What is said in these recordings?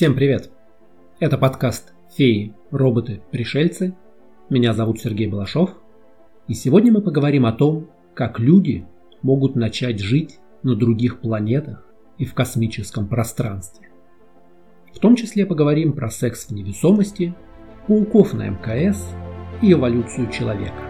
Всем привет! Это подкаст «Феи, роботы, пришельцы». Меня зовут Сергей Балашов. И сегодня мы поговорим о том, как люди могут начать жить на других планетах и в космическом пространстве. В том числе поговорим про секс в невесомости, пауков на МКС и эволюцию человека.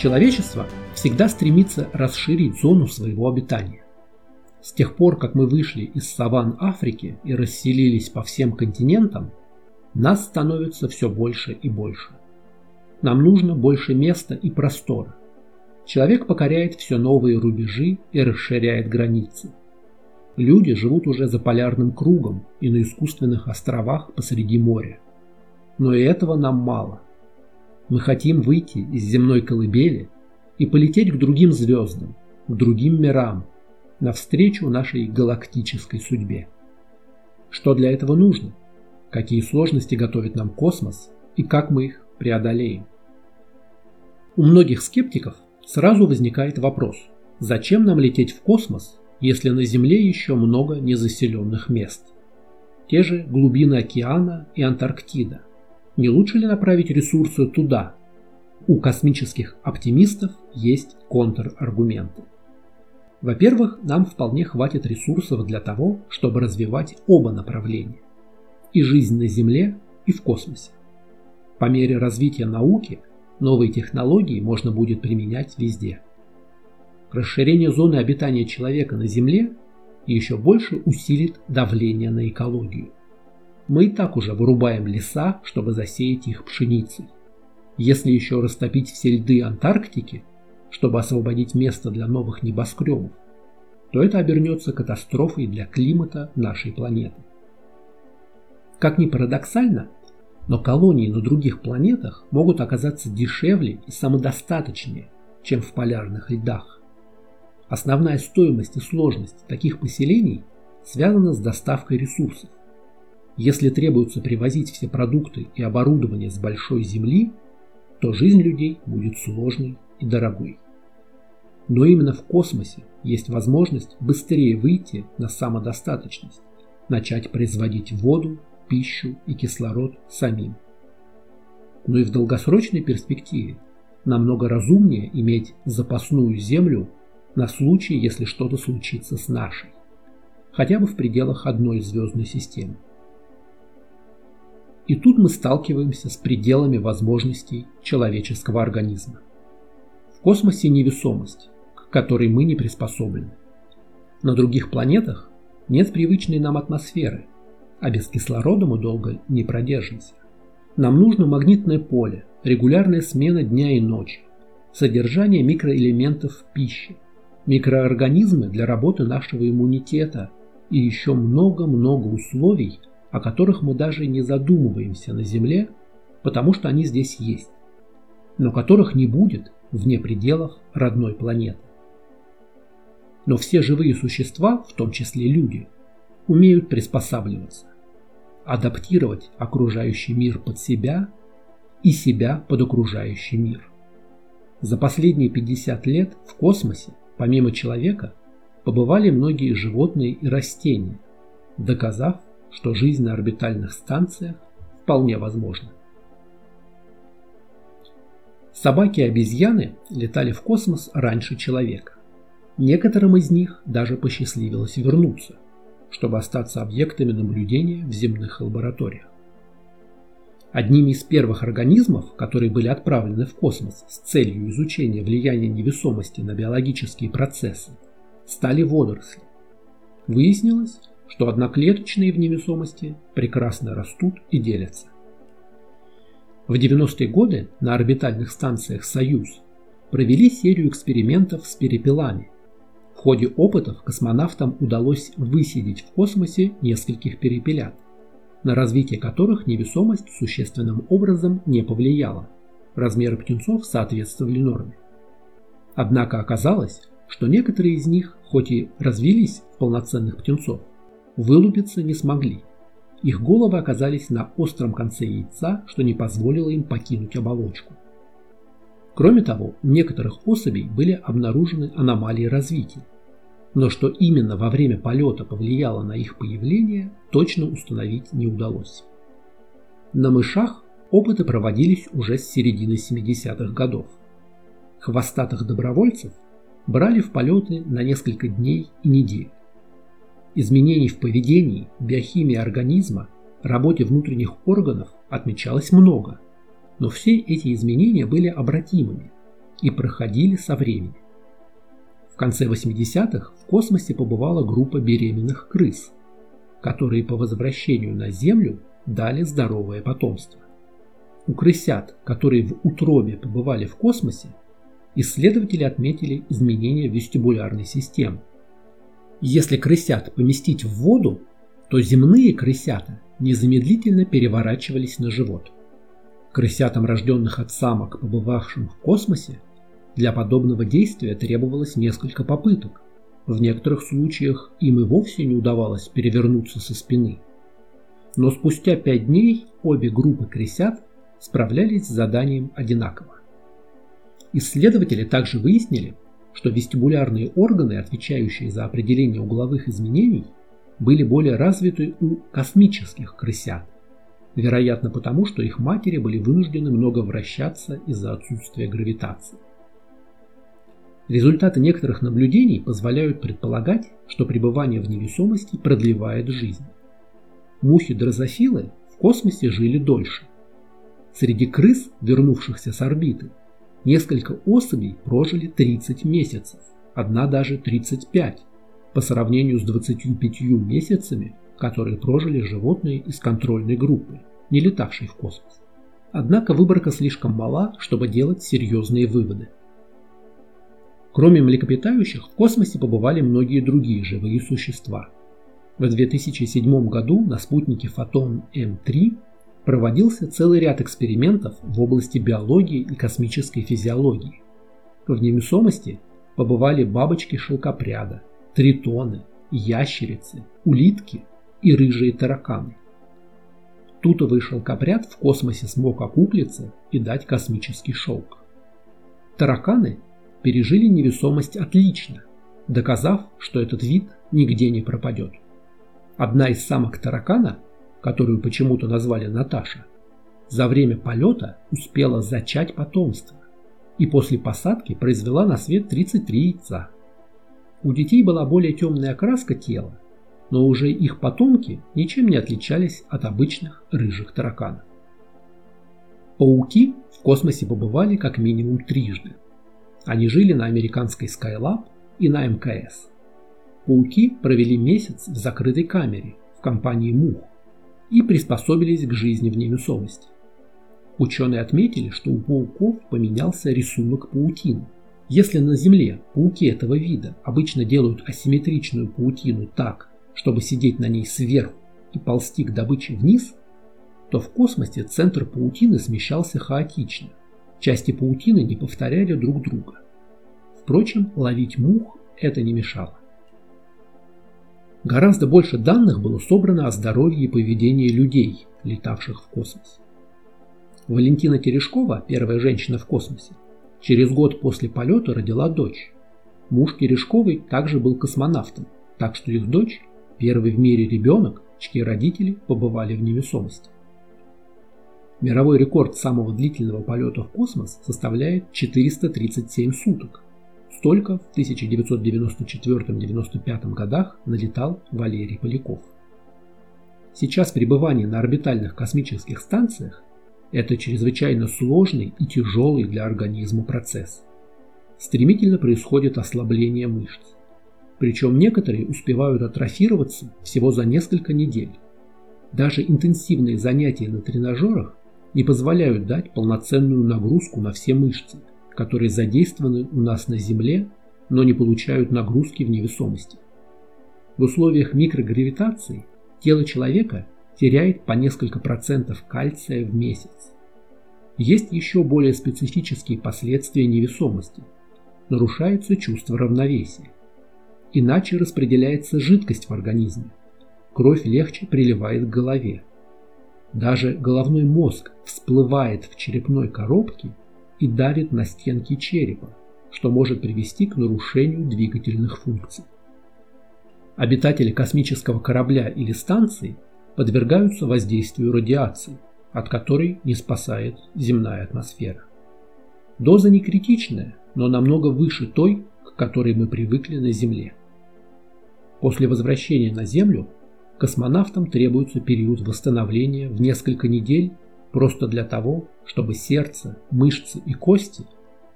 Человечество всегда стремится расширить зону своего обитания. С тех пор, как мы вышли из саван Африки и расселились по всем континентам, нас становится все больше и больше. Нам нужно больше места и простора. Человек покоряет все новые рубежи и расширяет границы. Люди живут уже за полярным кругом и на искусственных островах посреди моря. Но и этого нам мало – мы хотим выйти из земной колыбели и полететь к другим звездам, к другим мирам, навстречу нашей галактической судьбе. Что для этого нужно? Какие сложности готовит нам космос и как мы их преодолеем? У многих скептиков сразу возникает вопрос, зачем нам лететь в космос, если на Земле еще много незаселенных мест? Те же глубины океана и Антарктида – не лучше ли направить ресурсы туда? У космических оптимистов есть контраргументы. Во-первых, нам вполне хватит ресурсов для того, чтобы развивать оба направления. И жизнь на Земле, и в космосе. По мере развития науки новые технологии можно будет применять везде. Расширение зоны обитания человека на Земле еще больше усилит давление на экологию. Мы и так уже вырубаем леса, чтобы засеять их пшеницей. Если еще растопить все льды Антарктики, чтобы освободить место для новых небоскребов, то это обернется катастрофой для климата нашей планеты. Как ни парадоксально, но колонии на других планетах могут оказаться дешевле и самодостаточнее, чем в полярных льдах. Основная стоимость и сложность таких поселений связана с доставкой ресурсов. Если требуется привозить все продукты и оборудование с большой земли, то жизнь людей будет сложной и дорогой. Но именно в космосе есть возможность быстрее выйти на самодостаточность, начать производить воду, пищу и кислород самим. Но и в долгосрочной перспективе намного разумнее иметь запасную землю на случай, если что-то случится с нашей, хотя бы в пределах одной звездной системы. И тут мы сталкиваемся с пределами возможностей человеческого организма. В космосе невесомость, к которой мы не приспособлены. На других планетах нет привычной нам атмосферы, а без кислорода мы долго не продержимся. Нам нужно магнитное поле, регулярная смена дня и ночи, содержание микроэлементов в пище, микроорганизмы для работы нашего иммунитета и еще много-много условий, о которых мы даже не задумываемся на Земле, потому что они здесь есть, но которых не будет вне пределов родной планеты. Но все живые существа, в том числе люди, умеют приспосабливаться, адаптировать окружающий мир под себя и себя под окружающий мир. За последние 50 лет в космосе, помимо человека, побывали многие животные и растения, доказав, что жизнь на орбитальных станциях вполне возможна. Собаки и обезьяны летали в космос раньше человека. Некоторым из них даже посчастливилось вернуться, чтобы остаться объектами наблюдения в земных лабораториях. Одними из первых организмов, которые были отправлены в космос с целью изучения влияния невесомости на биологические процессы, стали водоросли. Выяснилось, что одноклеточные в невесомости прекрасно растут и делятся. В 90-е годы на орбитальных станциях «Союз» провели серию экспериментов с перепелами. В ходе опытов космонавтам удалось высидеть в космосе нескольких перепелят, на развитие которых невесомость существенным образом не повлияла. Размеры птенцов соответствовали норме. Однако оказалось, что некоторые из них, хоть и развились в полноценных птенцов, вылупиться не смогли. Их головы оказались на остром конце яйца, что не позволило им покинуть оболочку. Кроме того, у некоторых особей были обнаружены аномалии развития. Но что именно во время полета повлияло на их появление, точно установить не удалось. На мышах опыты проводились уже с середины 70-х годов. Хвостатых добровольцев брали в полеты на несколько дней и недель. Изменений в поведении, биохимии организма, работе внутренних органов отмечалось много, но все эти изменения были обратимыми и проходили со временем. В конце 80-х в космосе побывала группа беременных крыс, которые по возвращению на Землю дали здоровое потомство. У крысят, которые в утробе побывали в космосе, исследователи отметили изменения вестибулярной системы. Если крысят поместить в воду, то земные крысята незамедлительно переворачивались на живот. Крысятам, рожденных от самок, побывавшим в космосе, для подобного действия требовалось несколько попыток. В некоторых случаях им и вовсе не удавалось перевернуться со спины. Но спустя пять дней обе группы крысят справлялись с заданием одинаково. Исследователи также выяснили, что вестибулярные органы, отвечающие за определение угловых изменений, были более развиты у космических крысят. Вероятно потому, что их матери были вынуждены много вращаться из-за отсутствия гравитации. Результаты некоторых наблюдений позволяют предполагать, что пребывание в невесомости продлевает жизнь. Мухи-дрозофилы в космосе жили дольше. Среди крыс, вернувшихся с орбиты, Несколько особей прожили 30 месяцев, одна даже 35, по сравнению с 25 месяцами, которые прожили животные из контрольной группы, не летавшей в космос. Однако выборка слишком мала, чтобы делать серьезные выводы. Кроме млекопитающих, в космосе побывали многие другие живые существа. В 2007 году на спутнике Фотон М3 проводился целый ряд экспериментов в области биологии и космической физиологии. В невесомости побывали бабочки шелкопряда, тритоны, ящерицы, улитки и рыжие тараканы. Тутовый шелкопряд в космосе смог окуклиться и дать космический шелк. Тараканы пережили невесомость отлично, доказав, что этот вид нигде не пропадет. Одна из самок таракана которую почему-то назвали Наташа, за время полета успела зачать потомство и после посадки произвела на свет 33 яйца. У детей была более темная окраска тела, но уже их потомки ничем не отличались от обычных рыжих тараканов. Пауки в космосе побывали как минимум трижды. Они жили на американской Skylab и на МКС. Пауки провели месяц в закрытой камере в компании мух, и приспособились к жизни в невесомости. Ученые отметили, что у пауков поменялся рисунок паутины. Если на Земле пауки этого вида обычно делают асимметричную паутину так, чтобы сидеть на ней сверху и ползти к добыче вниз, то в космосе центр паутины смещался хаотично. Части паутины не повторяли друг друга. Впрочем, ловить мух это не мешало. Гораздо больше данных было собрано о здоровье и поведении людей, летавших в космос. Валентина Терешкова, первая женщина в космосе, через год после полета родила дочь. Муж Терешковой также был космонавтом, так что их дочь – первый в мире ребенок, чьи родители побывали в невесомости. Мировой рекорд самого длительного полета в космос составляет 437 суток – Столько в 1994-95 годах налетал Валерий Поляков. Сейчас пребывание на орбитальных космических станциях – это чрезвычайно сложный и тяжелый для организма процесс. Стремительно происходит ослабление мышц. Причем некоторые успевают атрофироваться всего за несколько недель. Даже интенсивные занятия на тренажерах не позволяют дать полноценную нагрузку на все мышцы, которые задействованы у нас на Земле, но не получают нагрузки в невесомости. В условиях микрогравитации тело человека теряет по несколько процентов кальция в месяц. Есть еще более специфические последствия невесомости. нарушается чувство равновесия. Иначе распределяется жидкость в организме. Кровь легче приливает к голове. Даже головной мозг всплывает в черепной коробке и давит на стенки черепа, что может привести к нарушению двигательных функций. Обитатели космического корабля или станции подвергаются воздействию радиации, от которой не спасает земная атмосфера. Доза не критичная, но намного выше той, к которой мы привыкли на Земле. После возвращения на Землю космонавтам требуется период восстановления в несколько недель просто для того, чтобы сердце, мышцы и кости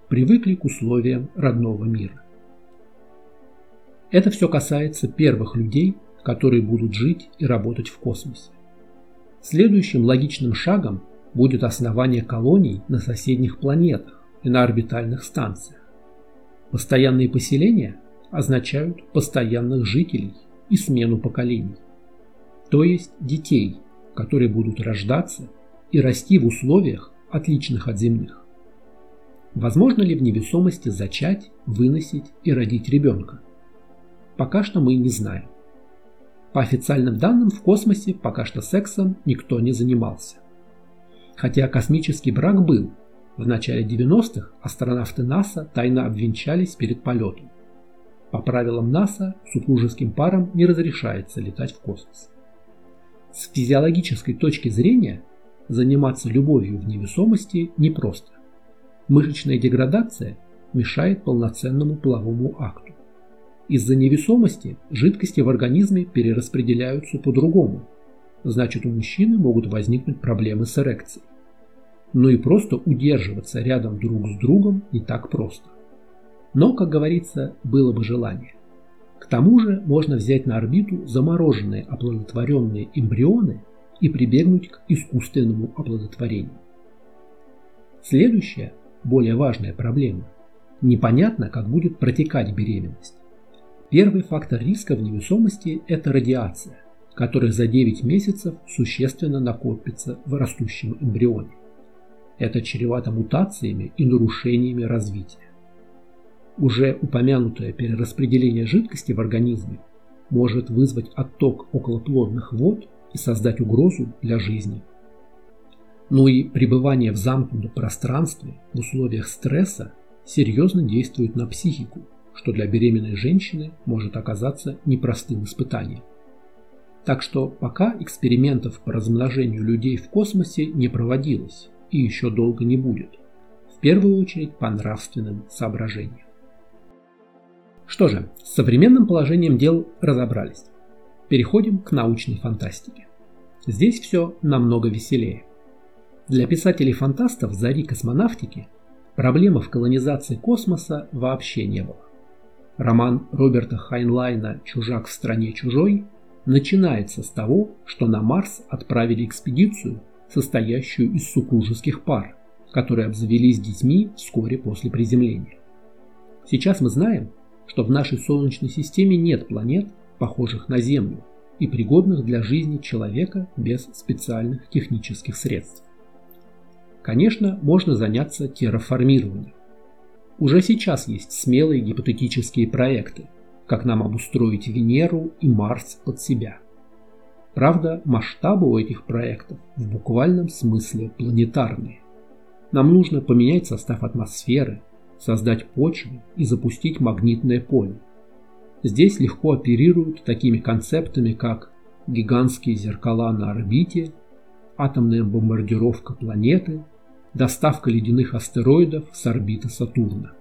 привыкли к условиям родного мира. Это все касается первых людей, которые будут жить и работать в космосе. Следующим логичным шагом будет основание колоний на соседних планетах и на орбитальных станциях. Постоянные поселения означают постоянных жителей и смену поколений, то есть детей, которые будут рождаться и расти в условиях, отличных от земных. Возможно ли в невесомости зачать, выносить и родить ребенка? пока что мы не знаем. По официальным данным, в космосе пока что сексом никто не занимался. Хотя космический брак был, в начале 90-х астронавты НАСА тайно обвенчались перед полетом. По правилам НАСА супружеским парам не разрешается летать в космос. С физиологической точки зрения заниматься любовью в невесомости непросто. Мышечная деградация мешает полноценному половому акту. Из-за невесомости жидкости в организме перераспределяются по-другому. Значит, у мужчины могут возникнуть проблемы с эрекцией. Но и просто удерживаться рядом друг с другом не так просто. Но, как говорится, было бы желание. К тому же можно взять на орбиту замороженные оплодотворенные эмбрионы и прибегнуть к искусственному оплодотворению. Следующая, более важная проблема. Непонятно, как будет протекать беременность. Первый фактор риска в невесомости – это радиация, которая за 9 месяцев существенно накопится в растущем эмбрионе. Это чревато мутациями и нарушениями развития. Уже упомянутое перераспределение жидкости в организме может вызвать отток околоплодных вод и создать угрозу для жизни. Но и пребывание в замкнутом пространстве в условиях стресса серьезно действует на психику что для беременной женщины может оказаться непростым испытанием. Так что пока экспериментов по размножению людей в космосе не проводилось и еще долго не будет. В первую очередь по нравственным соображениям. Что же, с современным положением дел разобрались. Переходим к научной фантастике. Здесь все намного веселее. Для писателей-фантастов зари космонавтики проблемы в колонизации космоса вообще не было. Роман Роберта Хайнлайна «Чужак в стране чужой» начинается с того, что на Марс отправили экспедицию, состоящую из супружеских пар, которые обзавелись детьми вскоре после приземления. Сейчас мы знаем, что в нашей Солнечной системе нет планет, похожих на Землю, и пригодных для жизни человека без специальных технических средств. Конечно, можно заняться терраформированием. Уже сейчас есть смелые гипотетические проекты, как нам обустроить Венеру и Марс под себя. Правда, масштабы у этих проектов в буквальном смысле планетарные. Нам нужно поменять состав атмосферы, создать почву и запустить магнитное поле. Здесь легко оперируют такими концептами, как гигантские зеркала на орбите, атомная бомбардировка планеты доставка ледяных астероидов с орбиты Сатурна.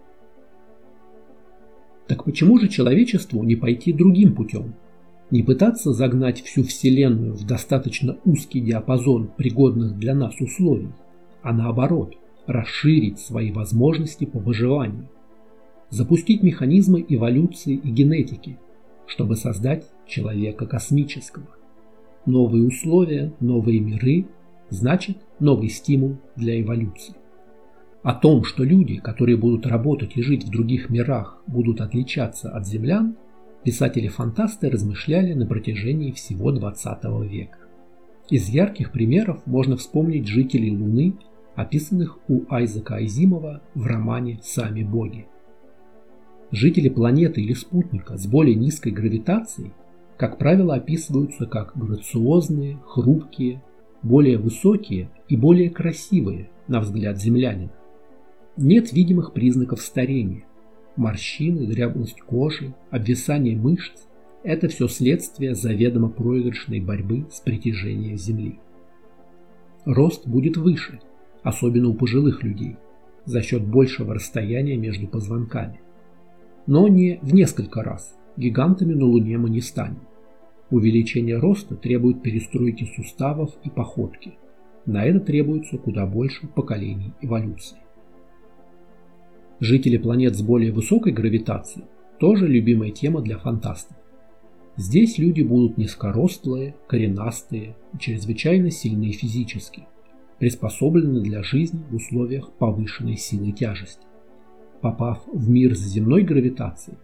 Так почему же человечеству не пойти другим путем? Не пытаться загнать всю Вселенную в достаточно узкий диапазон пригодных для нас условий, а наоборот, расширить свои возможности по выживанию, запустить механизмы эволюции и генетики, чтобы создать человека космического. Новые условия, новые миры значит новый стимул для эволюции. О том, что люди, которые будут работать и жить в других мирах, будут отличаться от землян, писатели-фантасты размышляли на протяжении всего 20 века. Из ярких примеров можно вспомнить жителей Луны, описанных у Айзека Айзимова в романе «Сами боги». Жители планеты или спутника с более низкой гравитацией, как правило, описываются как грациозные, хрупкие, более высокие и более красивые, на взгляд землянина. Нет видимых признаков старения. Морщины, дряблость кожи, обвисание мышц – это все следствие заведомо проигрышной борьбы с притяжением Земли. Рост будет выше, особенно у пожилых людей, за счет большего расстояния между позвонками. Но не в несколько раз. Гигантами на Луне мы не станем. Увеличение роста требует перестройки суставов и походки. На это требуется куда больше поколений эволюции. Жители планет с более высокой гравитацией тоже любимая тема для фантастов. Здесь люди будут низкорослые, коренастые и чрезвычайно сильные физически, приспособлены для жизни в условиях повышенной силы тяжести. Попав в мир с земной гравитацией,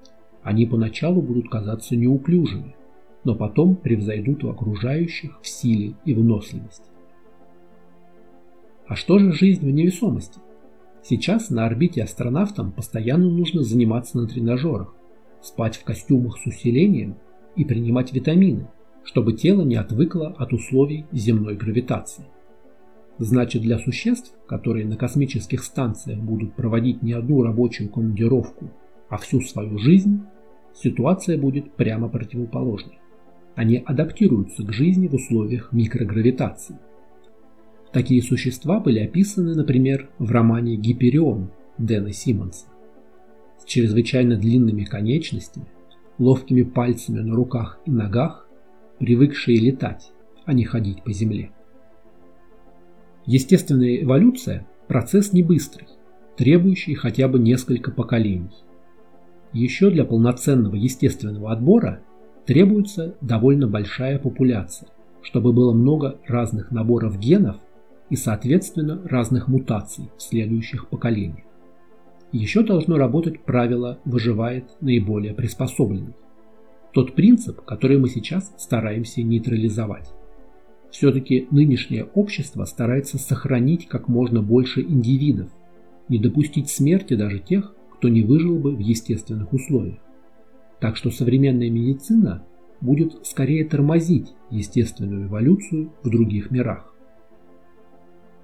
они поначалу будут казаться неуклюжими, но потом превзойдут у окружающих в силе и выносливости. А что же жизнь в невесомости? Сейчас на орбите астронавтам постоянно нужно заниматься на тренажерах, спать в костюмах с усилением и принимать витамины, чтобы тело не отвыкло от условий земной гравитации. Значит, для существ, которые на космических станциях будут проводить не одну рабочую командировку, а всю свою жизнь, ситуация будет прямо противоположной. Они адаптируются к жизни в условиях микрогравитации. Такие существа были описаны, например, в романе «Гиперион» Дэна Симмонса. С чрезвычайно длинными конечностями, ловкими пальцами на руках и ногах, привыкшие летать, а не ходить по земле. Естественная эволюция – процесс не быстрый, требующий хотя бы несколько поколений. Еще для полноценного естественного отбора требуется довольно большая популяция, чтобы было много разных наборов генов и, соответственно, разных мутаций в следующих поколениях. Еще должно работать правило «выживает наиболее приспособленный». Тот принцип, который мы сейчас стараемся нейтрализовать. Все-таки нынешнее общество старается сохранить как можно больше индивидов, не допустить смерти даже тех, кто не выжил бы в естественных условиях. Так что современная медицина будет скорее тормозить естественную эволюцию в других мирах.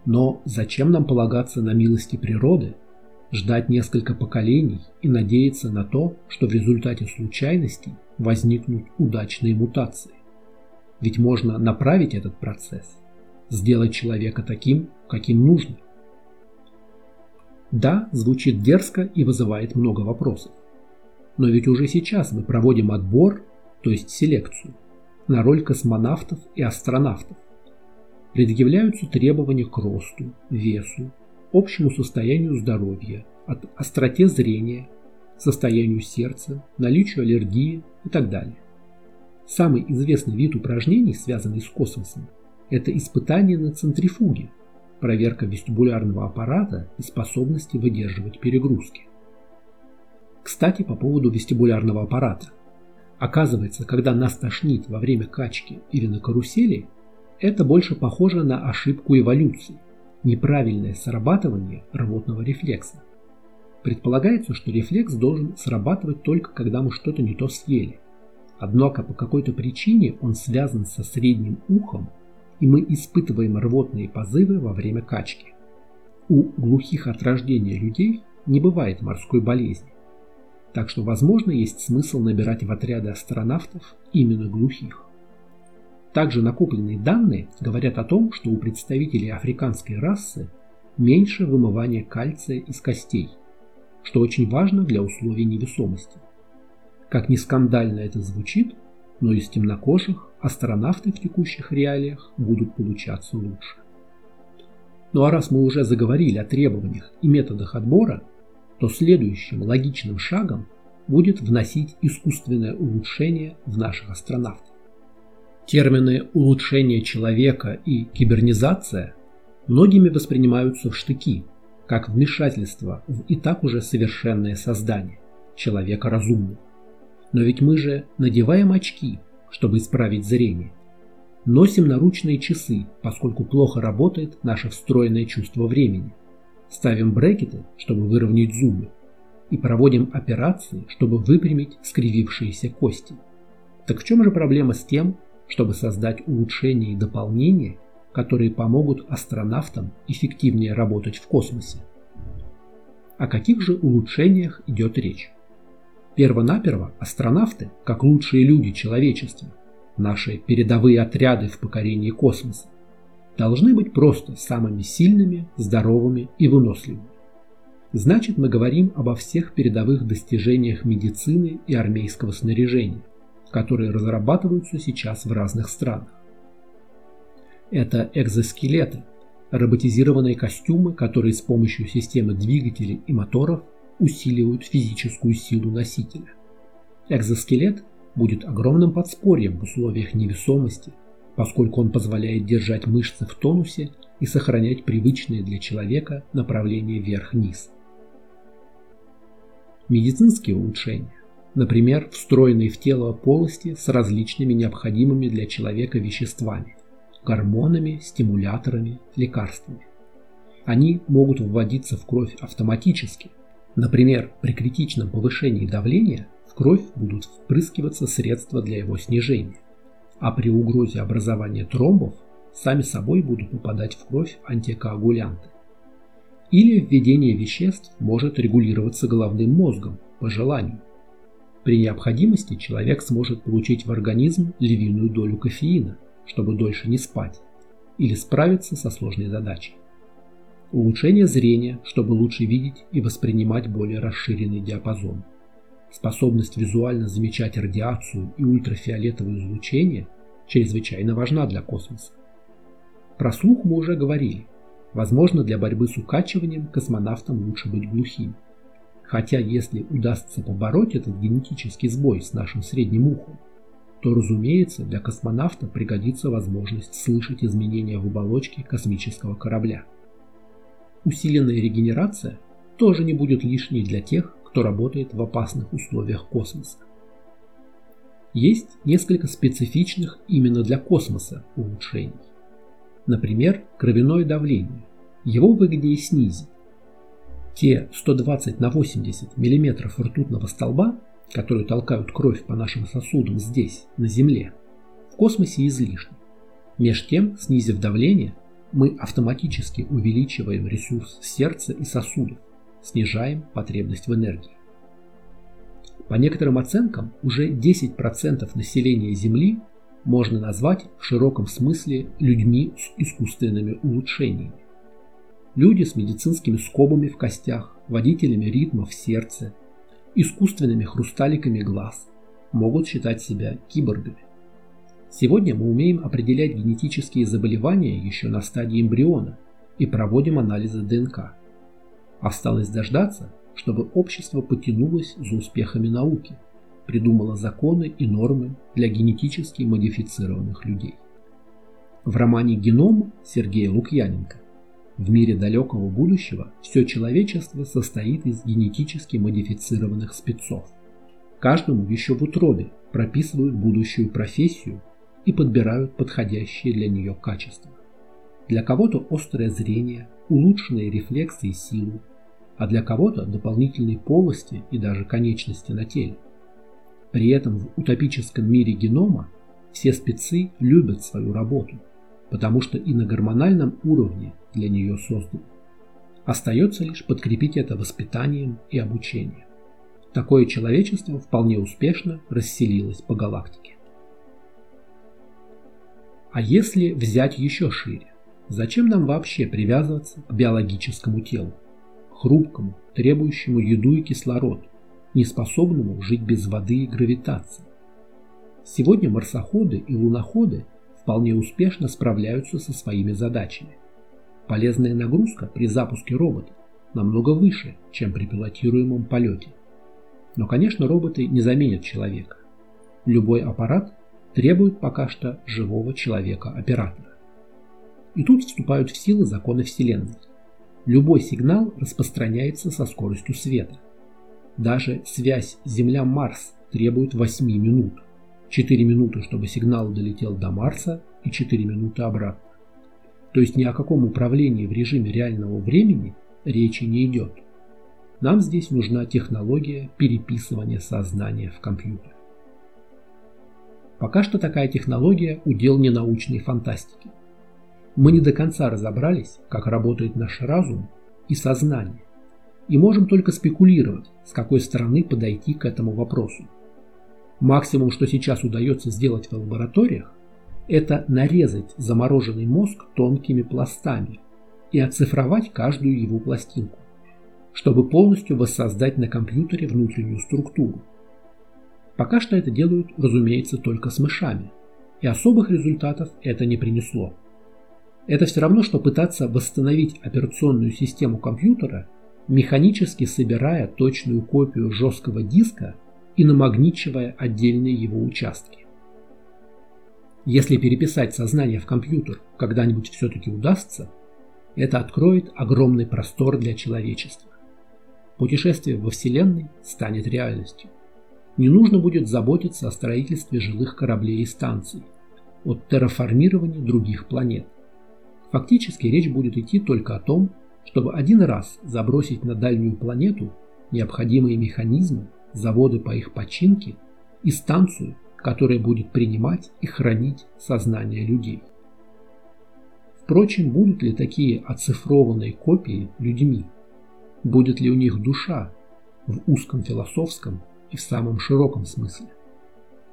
Но зачем нам полагаться на милости природы, ждать несколько поколений и надеяться на то, что в результате случайностей возникнут удачные мутации? Ведь можно направить этот процесс, сделать человека таким, каким нужно. Да, звучит дерзко и вызывает много вопросов. Но ведь уже сейчас мы проводим отбор, то есть селекцию, на роль космонавтов и астронавтов. Предъявляются требования к росту, весу, общему состоянию здоровья, от остроте зрения, состоянию сердца, наличию аллергии и так далее. Самый известный вид упражнений, связанный с космосом, это испытание на центрифуге, проверка вестибулярного аппарата и способности выдерживать перегрузки. Кстати, по поводу вестибулярного аппарата. Оказывается, когда нас тошнит во время качки или на карусели, это больше похоже на ошибку эволюции, неправильное срабатывание рвотного рефлекса. Предполагается, что рефлекс должен срабатывать только когда мы что-то не то съели. Однако по какой-то причине он связан со средним ухом, и мы испытываем рвотные позывы во время качки. У глухих от рождения людей не бывает морской болезни, так что, возможно, есть смысл набирать в отряды астронавтов именно глухих. Также накопленные данные говорят о том, что у представителей африканской расы меньше вымывания кальция из костей, что очень важно для условий невесомости. Как ни скандально это звучит, но из темнокожих астронавты в текущих реалиях будут получаться лучше. Ну а раз мы уже заговорили о требованиях и методах отбора, то следующим логичным шагом будет вносить искусственное улучшение в наших астронавтов. Термины «улучшение человека» и «кибернизация» многими воспринимаются в штыки, как вмешательство в и так уже совершенное создание – человека разумного. Но ведь мы же надеваем очки, чтобы исправить зрение. Носим наручные часы, поскольку плохо работает наше встроенное чувство времени. Ставим брекеты, чтобы выровнять зубы. и проводим операции, чтобы выпрямить скривившиеся кости. Так в чем же проблема с тем, чтобы создать улучшения и дополнения, которые помогут астронавтам эффективнее работать в космосе? О каких же улучшениях идет речь? Первонаперво астронавты, как лучшие люди человечества, наши передовые отряды в покорении космоса, должны быть просто самыми сильными, здоровыми и выносливыми. Значит, мы говорим обо всех передовых достижениях медицины и армейского снаряжения, которые разрабатываются сейчас в разных странах. Это экзоскелеты, роботизированные костюмы, которые с помощью системы двигателей и моторов усиливают физическую силу носителя. Экзоскелет будет огромным подспорьем в условиях невесомости, поскольку он позволяет держать мышцы в тонусе и сохранять привычные для человека направления вверх-вниз. Медицинские улучшения, например, встроенные в тело полости с различными необходимыми для человека веществами, гормонами, стимуляторами, лекарствами. Они могут вводиться в кровь автоматически. Например, при критичном повышении давления в кровь будут впрыскиваться средства для его снижения, а при угрозе образования тромбов сами собой будут попадать в кровь антикоагулянты. Или введение веществ может регулироваться головным мозгом по желанию. При необходимости человек сможет получить в организм львиную долю кофеина, чтобы дольше не спать, или справиться со сложной задачей. Улучшение зрения, чтобы лучше видеть и воспринимать более расширенный диапазон. Способность визуально замечать радиацию и ультрафиолетовое излучение чрезвычайно важна для космоса. Про слух мы уже говорили. Возможно, для борьбы с укачиванием космонавтам лучше быть глухим. Хотя если удастся побороть этот генетический сбой с нашим средним ухом, то, разумеется, для космонавта пригодится возможность слышать изменения в оболочке космического корабля. Усиленная регенерация тоже не будет лишней для тех, кто работает в опасных условиях космоса. Есть несколько специфичных именно для космоса улучшений. Например, кровяное давление. Его выгоднее снизить. Те 120 на 80 мм ртутного столба, которые толкают кровь по нашим сосудам здесь, на Земле, в космосе излишни. Меж тем, снизив давление, мы автоматически увеличиваем ресурс сердца и сосудов, снижаем потребность в энергии. По некоторым оценкам, уже 10% населения Земли можно назвать в широком смысле людьми с искусственными улучшениями. Люди с медицинскими скобами в костях, водителями ритма в сердце, искусственными хрусталиками глаз могут считать себя киборгами. Сегодня мы умеем определять генетические заболевания еще на стадии эмбриона и проводим анализы ДНК. Осталось дождаться, чтобы общество потянулось за успехами науки, придумало законы и нормы для генетически модифицированных людей. В романе «Геном» Сергея Лукьяненко в мире далекого будущего все человечество состоит из генетически модифицированных спецов. Каждому еще в утробе прописывают будущую профессию и подбирают подходящие для нее качества. Для кого-то острое зрение, улучшенные рефлексы и силу, а для кого-то дополнительные полости и даже конечности на теле. При этом в утопическом мире генома все спецы любят свою работу, потому что и на гормональном уровне для нее созданы. Остается лишь подкрепить это воспитанием и обучением. Такое человечество вполне успешно расселилось по галактике. А если взять еще шире, зачем нам вообще привязываться к биологическому телу? хрупкому, требующему еду и кислород, неспособному жить без воды и гравитации. Сегодня марсоходы и луноходы вполне успешно справляются со своими задачами. Полезная нагрузка при запуске робота намного выше, чем при пилотируемом полете. Но, конечно, роботы не заменят человека. Любой аппарат требует пока что живого человека-оператора. И тут вступают в силу законы Вселенной. Любой сигнал распространяется со скоростью света. Даже связь Земля-Марс требует 8 минут. 4 минуты, чтобы сигнал долетел до Марса и 4 минуты обратно. То есть ни о каком управлении в режиме реального времени речи не идет. нам здесь нужна технология переписывания сознания в компьютер. Пока что такая технология – удел ненаучной фантастики. Мы не до конца разобрались, как работает наш разум и сознание, и можем только спекулировать, с какой стороны подойти к этому вопросу. Максимум, что сейчас удается сделать в лабораториях, это нарезать замороженный мозг тонкими пластами и оцифровать каждую его пластинку, чтобы полностью воссоздать на компьютере внутреннюю структуру. Пока что это делают, разумеется, только с мышами, и особых результатов это не принесло. Это все равно, что пытаться восстановить операционную систему компьютера, механически собирая точную копию жесткого диска и намагничивая отдельные его участки. Если переписать сознание в компьютер когда-нибудь все-таки удастся, это откроет огромный простор для человечества. Путешествие во Вселенной станет реальностью. Не нужно будет заботиться о строительстве жилых кораблей и станций, от терраформирования других планет. Фактически речь будет идти только о том, чтобы один раз забросить на дальнюю планету необходимые механизмы, заводы по их починке и станцию, которая будет принимать и хранить сознание людей. Впрочем, будут ли такие оцифрованные копии людьми? Будет ли у них душа в узком философском и в самом широком смысле?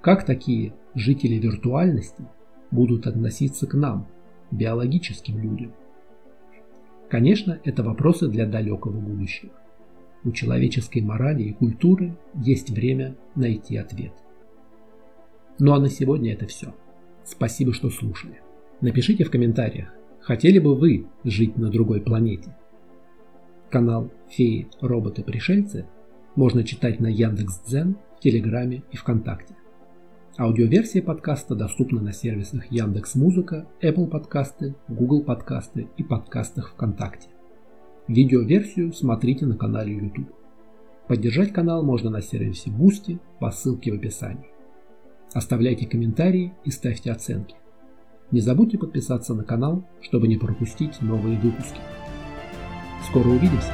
Как такие жители виртуальности будут относиться к нам, биологическим людям? Конечно, это вопросы для далекого будущего. У человеческой морали и культуры есть время найти ответ. Ну а на сегодня это все. Спасибо, что слушали. Напишите в комментариях, хотели бы вы жить на другой планете. Канал «Феи, роботы, пришельцы» можно читать на Яндекс.Дзен, в Телеграме и ВКонтакте. Аудиоверсия подкаста доступна на сервисах Яндекс Музыка, Apple подкасты, Google подкасты и подкастах ВКонтакте. Видеоверсию смотрите на канале YouTube. Поддержать канал можно на сервисе Boosty по ссылке в описании. Оставляйте комментарии и ставьте оценки. Не забудьте подписаться на канал, чтобы не пропустить новые выпуски. Скоро увидимся!